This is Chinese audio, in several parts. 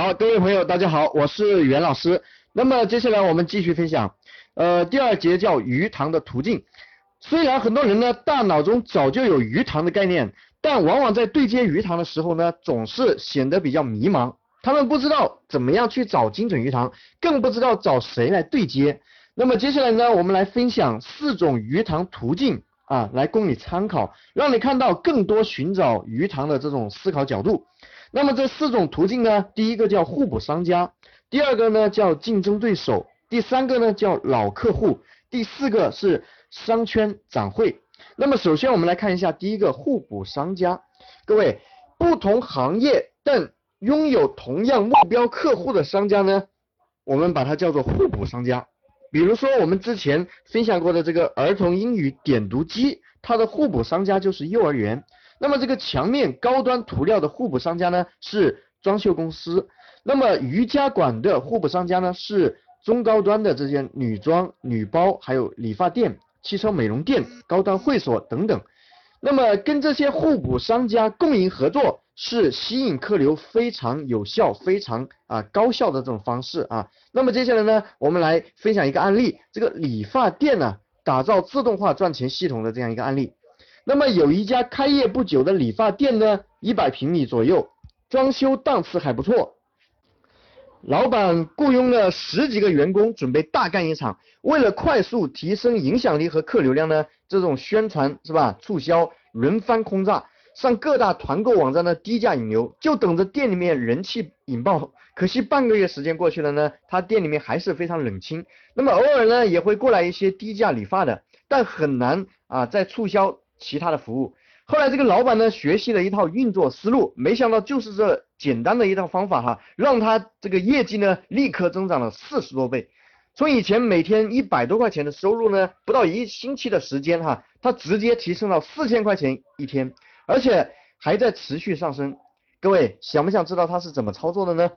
好，各位朋友，大家好，我是袁老师。那么接下来我们继续分享，呃，第二节叫鱼塘的途径。虽然很多人呢大脑中早就有鱼塘的概念，但往往在对接鱼塘的时候呢，总是显得比较迷茫。他们不知道怎么样去找精准鱼塘，更不知道找谁来对接。那么接下来呢，我们来分享四种鱼塘途径啊，来供你参考，让你看到更多寻找鱼塘的这种思考角度。那么这四种途径呢，第一个叫互补商家，第二个呢叫竞争对手，第三个呢叫老客户，第四个是商圈展会。那么首先我们来看一下第一个互补商家，各位不同行业但拥有同样目标客户的商家呢，我们把它叫做互补商家。比如说我们之前分享过的这个儿童英语点读机，它的互补商家就是幼儿园。那么这个墙面高端涂料的互补商家呢是装修公司，那么瑜伽馆的互补商家呢是中高端的这些女装、女包，还有理发店、汽车美容店、高端会所等等。那么跟这些互补商家共赢合作是吸引客流非常有效、非常啊高效的这种方式啊。那么接下来呢，我们来分享一个案例，这个理发店呢打造自动化赚钱系统的这样一个案例。那么有一家开业不久的理发店呢，一百平米左右，装修档次还不错。老板雇佣了十几个员工，准备大干一场。为了快速提升影响力和客流量呢，这种宣传是吧？促销轮番轰炸，上各大团购网站的低价引流，就等着店里面人气引爆。可惜半个月时间过去了呢，他店里面还是非常冷清。那么偶尔呢，也会过来一些低价理发的，但很难啊再促销。其他的服务，后来这个老板呢学习了一套运作思路，没想到就是这简单的一套方法哈，让他这个业绩呢立刻增长了四十多倍，从以前每天一百多块钱的收入呢，不到一星期的时间哈，他直接提升到四千块钱一天，而且还在持续上升。各位想不想知道他是怎么操作的呢？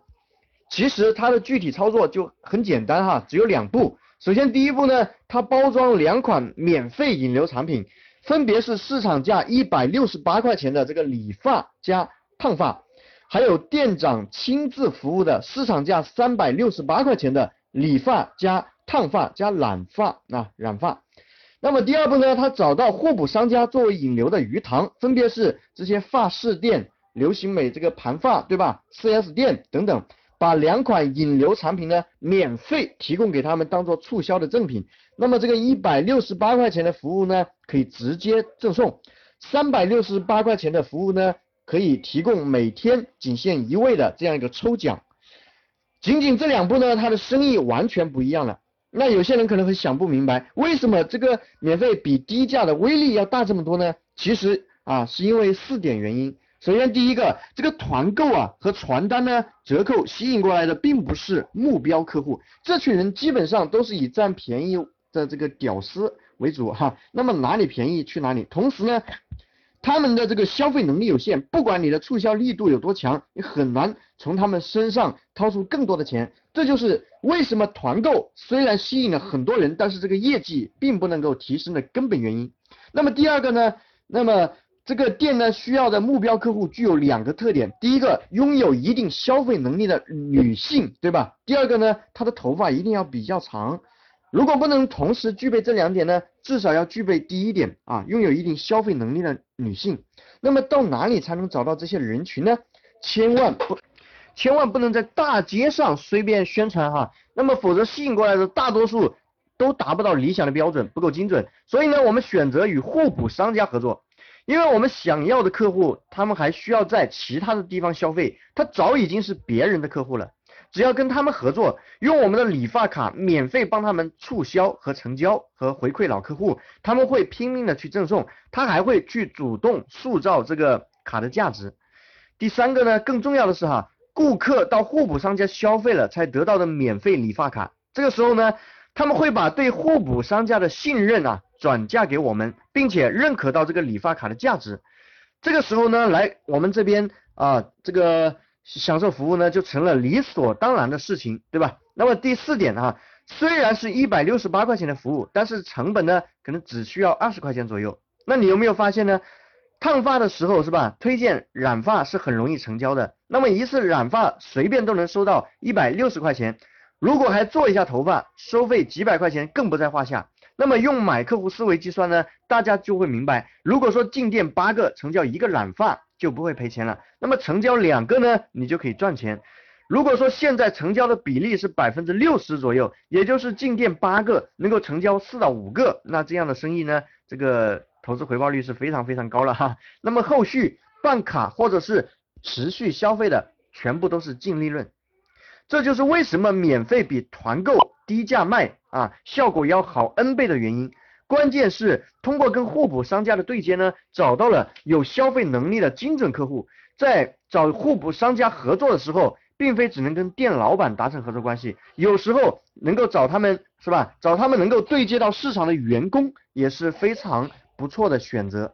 其实它的具体操作就很简单哈，只有两步。首先第一步呢，他包装两款免费引流产品。分别是市场价一百六十八块钱的这个理发加烫发，还有店长亲自服务的市场价三百六十八块钱的理发加烫发加染发啊染发。那么第二步呢，他找到互补商家作为引流的鱼塘，分别是这些发饰店、流行美这个盘发对吧？4S 店等等。把两款引流产品呢免费提供给他们，当做促销的赠品。那么这个一百六十八块钱的服务呢，可以直接赠送；三百六十八块钱的服务呢，可以提供每天仅限一位的这样一个抽奖。仅仅这两步呢，他的生意完全不一样了。那有些人可能会想不明白，为什么这个免费比低价的威力要大这么多呢？其实啊，是因为四点原因。首先，第一个，这个团购啊和传单呢折扣吸引过来的并不是目标客户，这群人基本上都是以占便宜的这个屌丝为主哈。那么哪里便宜去哪里。同时呢，他们的这个消费能力有限，不管你的促销力度有多强，你很难从他们身上掏出更多的钱。这就是为什么团购虽然吸引了很多人，但是这个业绩并不能够提升的根本原因。那么第二个呢，那么。这个店呢需要的目标客户具有两个特点，第一个拥有一定消费能力的女性，对吧？第二个呢，她的头发一定要比较长。如果不能同时具备这两点呢，至少要具备第一点啊，拥有一定消费能力的女性。那么到哪里才能找到这些人群呢？千万不，千万不能在大街上随便宣传哈，那么否则吸引过来的大多数都达不到理想的标准，不够精准。所以呢，我们选择与互补商家合作。因为我们想要的客户，他们还需要在其他的地方消费，他早已经是别人的客户了。只要跟他们合作，用我们的理发卡免费帮他们促销和成交和回馈老客户，他们会拼命的去赠送，他还会去主动塑造这个卡的价值。第三个呢，更重要的是哈，顾客到互补商家消费了才得到的免费理发卡，这个时候呢，他们会把对互补商家的信任啊。转嫁给我们，并且认可到这个理发卡的价值，这个时候呢，来我们这边啊，这个享受服务呢，就成了理所当然的事情，对吧？那么第四点啊，虽然是一百六十八块钱的服务，但是成本呢，可能只需要二十块钱左右。那你有没有发现呢？烫发的时候是吧？推荐染发是很容易成交的。那么一次染发随便都能收到一百六十块钱，如果还做一下头发，收费几百块钱更不在话下。那么用买客户思维计算呢，大家就会明白，如果说进店八个成交一个染发就不会赔钱了，那么成交两个呢，你就可以赚钱。如果说现在成交的比例是百分之六十左右，也就是进店八个能够成交四到五个，那这样的生意呢，这个投资回报率是非常非常高了哈。那么后续办卡或者是持续消费的，全部都是净利润。这就是为什么免费比团购低价卖啊，效果要好 N 倍的原因。关键是通过跟互补商家的对接呢，找到了有消费能力的精准客户，在找互补商家合作的时候。并非只能跟店老板达成合作关系，有时候能够找他们是吧？找他们能够对接到市场的员工也是非常不错的选择。